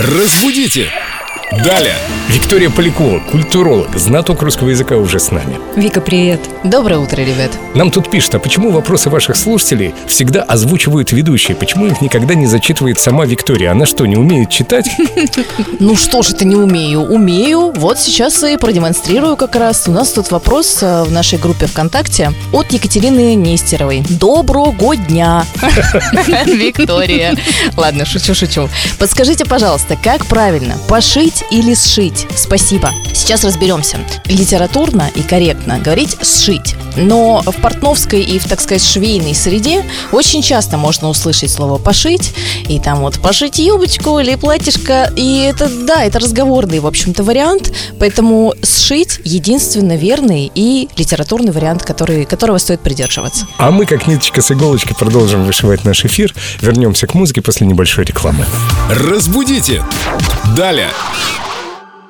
Разбудите! Далее! Виктория Полякова, культуролог, знаток русского языка уже с нами. Вика, привет. Доброе утро, ребят. Нам тут пишут, а почему вопросы ваших слушателей всегда озвучивают ведущие? Почему их никогда не зачитывает сама Виктория? Она что, не умеет читать? Ну что ж это не умею? Умею. Вот сейчас и продемонстрирую как раз. У нас тут вопрос э, в нашей группе ВКонтакте от Екатерины Нестеровой. Доброго дня, Виктория. Ладно, шучу-шучу. Подскажите, пожалуйста, как правильно, пошить или сшить? Спасибо. Сейчас разберемся. Литературно и корректно говорить «сшить». Но в портновской и в, так сказать, швейной среде очень часто можно услышать слово «пошить», и там вот «пошить юбочку» или «платьишко», и это, да, это разговорный, в общем-то, вариант, поэтому «сшить» единственно верный и литературный вариант, который, которого стоит придерживаться. А мы, как ниточка с иголочки, продолжим вышивать наш эфир. Вернемся к музыке после небольшой рекламы. Разбудите! Далее!